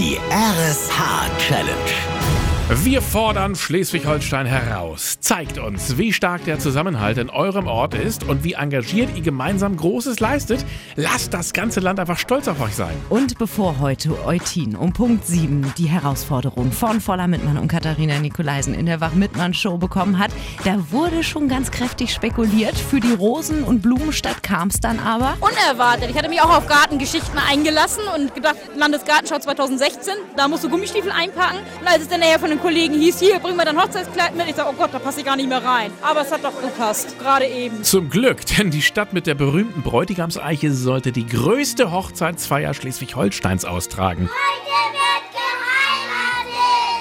Die RSH-Challenge. Wir fordern Schleswig-Holstein heraus. Zeigt uns, wie stark der Zusammenhalt in eurem Ort ist und wie engagiert ihr gemeinsam Großes leistet. Lasst das ganze Land einfach stolz auf euch sein. Und bevor heute Eutin um Punkt 7 die Herausforderung von Voller Mittmann und Katharina Nikolaisen in der Wach-Mittmann-Show bekommen hat, da wurde schon ganz kräftig spekuliert. Für die Rosen- und Blumenstadt kam es dann aber. Unerwartet. Ich hatte mich auch auf Gartengeschichten eingelassen und gedacht, Landesgartenschau 2016, da musst du Gummistiefel einpacken. Und als es dann nachher von den Kollegen hieß, hier, bring mal dein Hochzeitskleid mit, ich sag, oh Gott, da passe ich gar nicht mehr rein. Aber es hat doch gepasst, gerade eben. Zum Glück, denn die Stadt mit der berühmten Bräutigamseiche sollte die größte Hochzeitsfeier Schleswig-Holsteins austragen.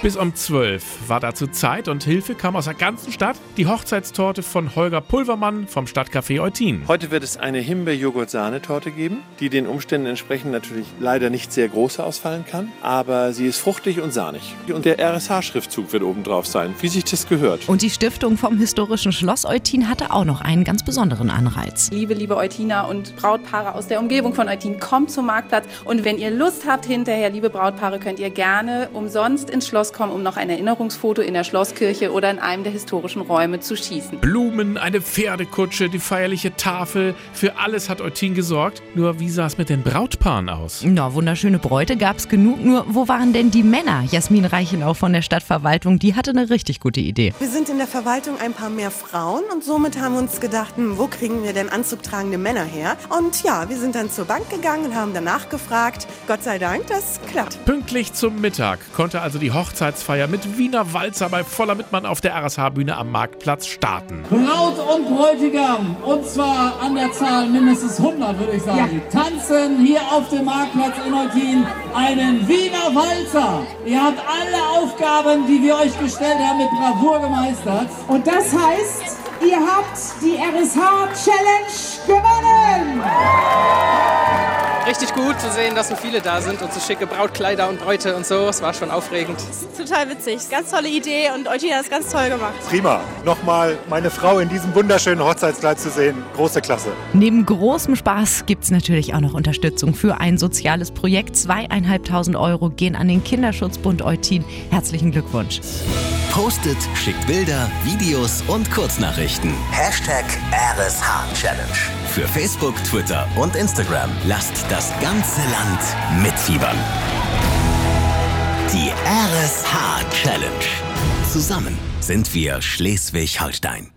Bis um 12 war dazu Zeit und Hilfe kam aus der ganzen Stadt. Die Hochzeitstorte von Holger Pulvermann vom Stadtcafé Eutin. Heute wird es eine Himbeer-Joghurt-Sahnetorte geben, die den Umständen entsprechend natürlich leider nicht sehr groß ausfallen kann, aber sie ist fruchtig und sahnig. Und der RSH-Schriftzug wird oben drauf sein, wie sich das gehört. Und die Stiftung vom historischen Schloss Eutin hatte auch noch einen ganz besonderen Anreiz. Liebe, liebe Eutiner und Brautpaare aus der Umgebung von Eutin, kommt zum Marktplatz. Und wenn ihr Lust habt hinterher, liebe Brautpaare, könnt ihr gerne umsonst ins Schloss kommen, um noch ein Erinnerungsfoto in der Schlosskirche oder in einem der historischen Räume zu schießen. Blumen, eine Pferdekutsche, die feierliche Tafel. Für alles hat Eutin gesorgt. Nur wie sah es mit den Brautpaaren aus? Na, wunderschöne Bräute gab's genug. Nur wo waren denn die Männer? Jasmin Reichenau von der Stadtverwaltung, die hatte eine richtig gute Idee. Wir sind in der Verwaltung ein paar mehr Frauen und somit haben wir uns gedacht, hm, wo kriegen wir denn anzugtragende Männer her? Und ja, wir sind dann zur Bank gegangen und haben danach gefragt. Gott sei Dank, das klappt. Pünktlich zum Mittag konnte also die Hochzeitsfeier mit Wiener Walzer bei voller Mittmann auf der RSH-Bühne am Marktplatz starten. Braut und Bräutigam, und zwar an der Zahl mindestens 100, würde ich sagen, tanzen hier auf dem Marktplatz in Eutin einen Wiener Walzer. Ihr habt alle Aufgaben, die wir euch gestellt haben, mit Bravour gemeistert. Und das heißt, ihr habt die RSH-Challenge gewonnen! Zu sehen, dass so viele da sind und so schicke Brautkleider und Bräute und so. Es war schon aufregend. Total witzig. Ganz tolle Idee und Eutina hat es ganz toll gemacht. Prima. Nochmal meine Frau in diesem wunderschönen Hochzeitskleid zu sehen. Große Klasse. Neben großem Spaß gibt's natürlich auch noch Unterstützung für ein soziales Projekt. Zweieinhalbtausend Euro gehen an den Kinderschutzbund Eutin. Herzlichen Glückwunsch. Postet, schickt Bilder, Videos und Kurznachrichten. Hashtag RSH-Challenge. Für Facebook, Twitter und Instagram. Lasst das ganze Land mitfiebern. Die RSH-Challenge. Zusammen sind wir Schleswig-Holstein.